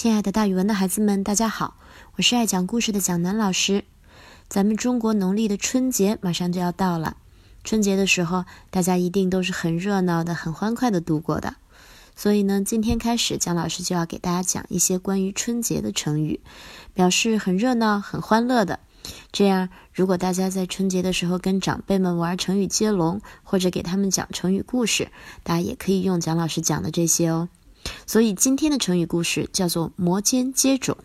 亲爱的，大语文的孩子们，大家好，我是爱讲故事的蒋楠老师。咱们中国农历的春节马上就要到了，春节的时候，大家一定都是很热闹的、很欢快的度过的。所以呢，今天开始，蒋老师就要给大家讲一些关于春节的成语，表示很热闹、很欢乐的。这样，如果大家在春节的时候跟长辈们玩成语接龙，或者给他们讲成语故事，大家也可以用蒋老师讲的这些哦。所以今天的成语故事叫做“摩肩接踵”。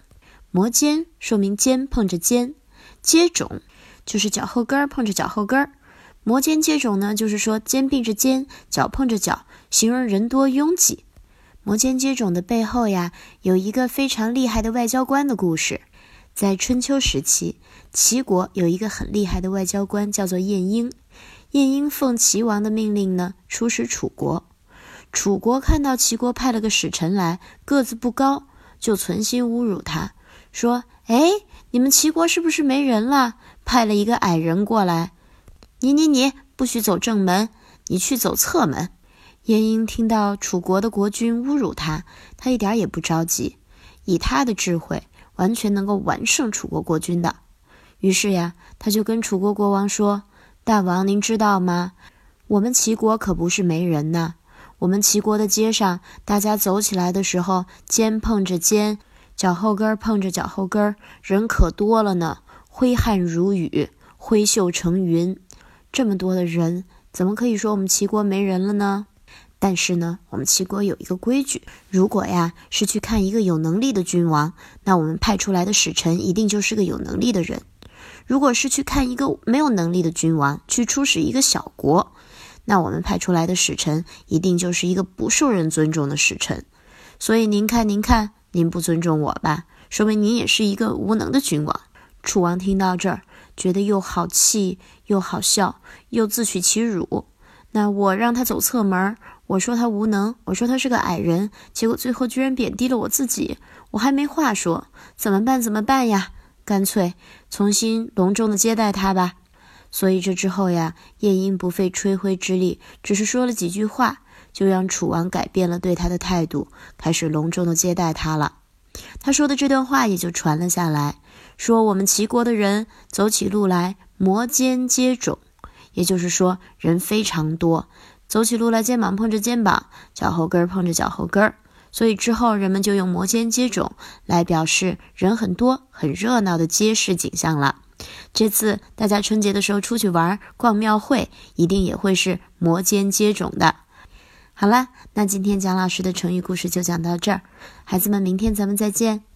摩肩说明肩碰着肩，接踵就是脚后跟碰着脚后跟。摩肩接踵呢，就是说肩并着肩，脚碰着脚，形容人多拥挤。摩肩接踵的背后呀，有一个非常厉害的外交官的故事。在春秋时期，齐国有一个很厉害的外交官，叫做晏婴。晏婴奉齐王的命令呢，出使楚国。楚国看到齐国派了个使臣来，个子不高，就存心侮辱他，说：“哎，你们齐国是不是没人了？派了一个矮人过来。你你你，不许走正门，你去走侧门。”晏婴听到楚国的国君侮辱他，他一点也不着急，以他的智慧，完全能够完胜楚国国君的。于是呀，他就跟楚国国王说：“大王，您知道吗？我们齐国可不是没人呐。”我们齐国的街上，大家走起来的时候，肩碰着肩，脚后跟碰着脚后跟，人可多了呢，挥汗如雨，挥袖成云。这么多的人，怎么可以说我们齐国没人了呢？但是呢，我们齐国有一个规矩：如果呀是去看一个有能力的君王，那我们派出来的使臣一定就是个有能力的人；如果是去看一个没有能力的君王，去出使一个小国。那我们派出来的使臣一定就是一个不受人尊重的使臣，所以您看，您看，您不尊重我吧，说明您也是一个无能的君王。楚王听到这儿，觉得又好气又好笑，又自取其辱。那我让他走侧门，我说他无能，我说他是个矮人，结果最后居然贬低了我自己，我还没话说，怎么办？怎么办呀？干脆重新隆重的接待他吧。所以这之后呀，晏婴不费吹灰之力，只是说了几句话，就让楚王改变了对他的态度，开始隆重的接待他了。他说的这段话也就传了下来，说我们齐国的人走起路来摩肩接踵，也就是说人非常多，走起路来肩膀碰着肩膀，脚后跟碰着脚后跟，所以之后人们就用摩肩接踵来表示人很多、很热闹的街市景象了。这次大家春节的时候出去玩逛庙会，一定也会是摩肩接踵的。好了，那今天蒋老师的成语故事就讲到这儿，孩子们，明天咱们再见。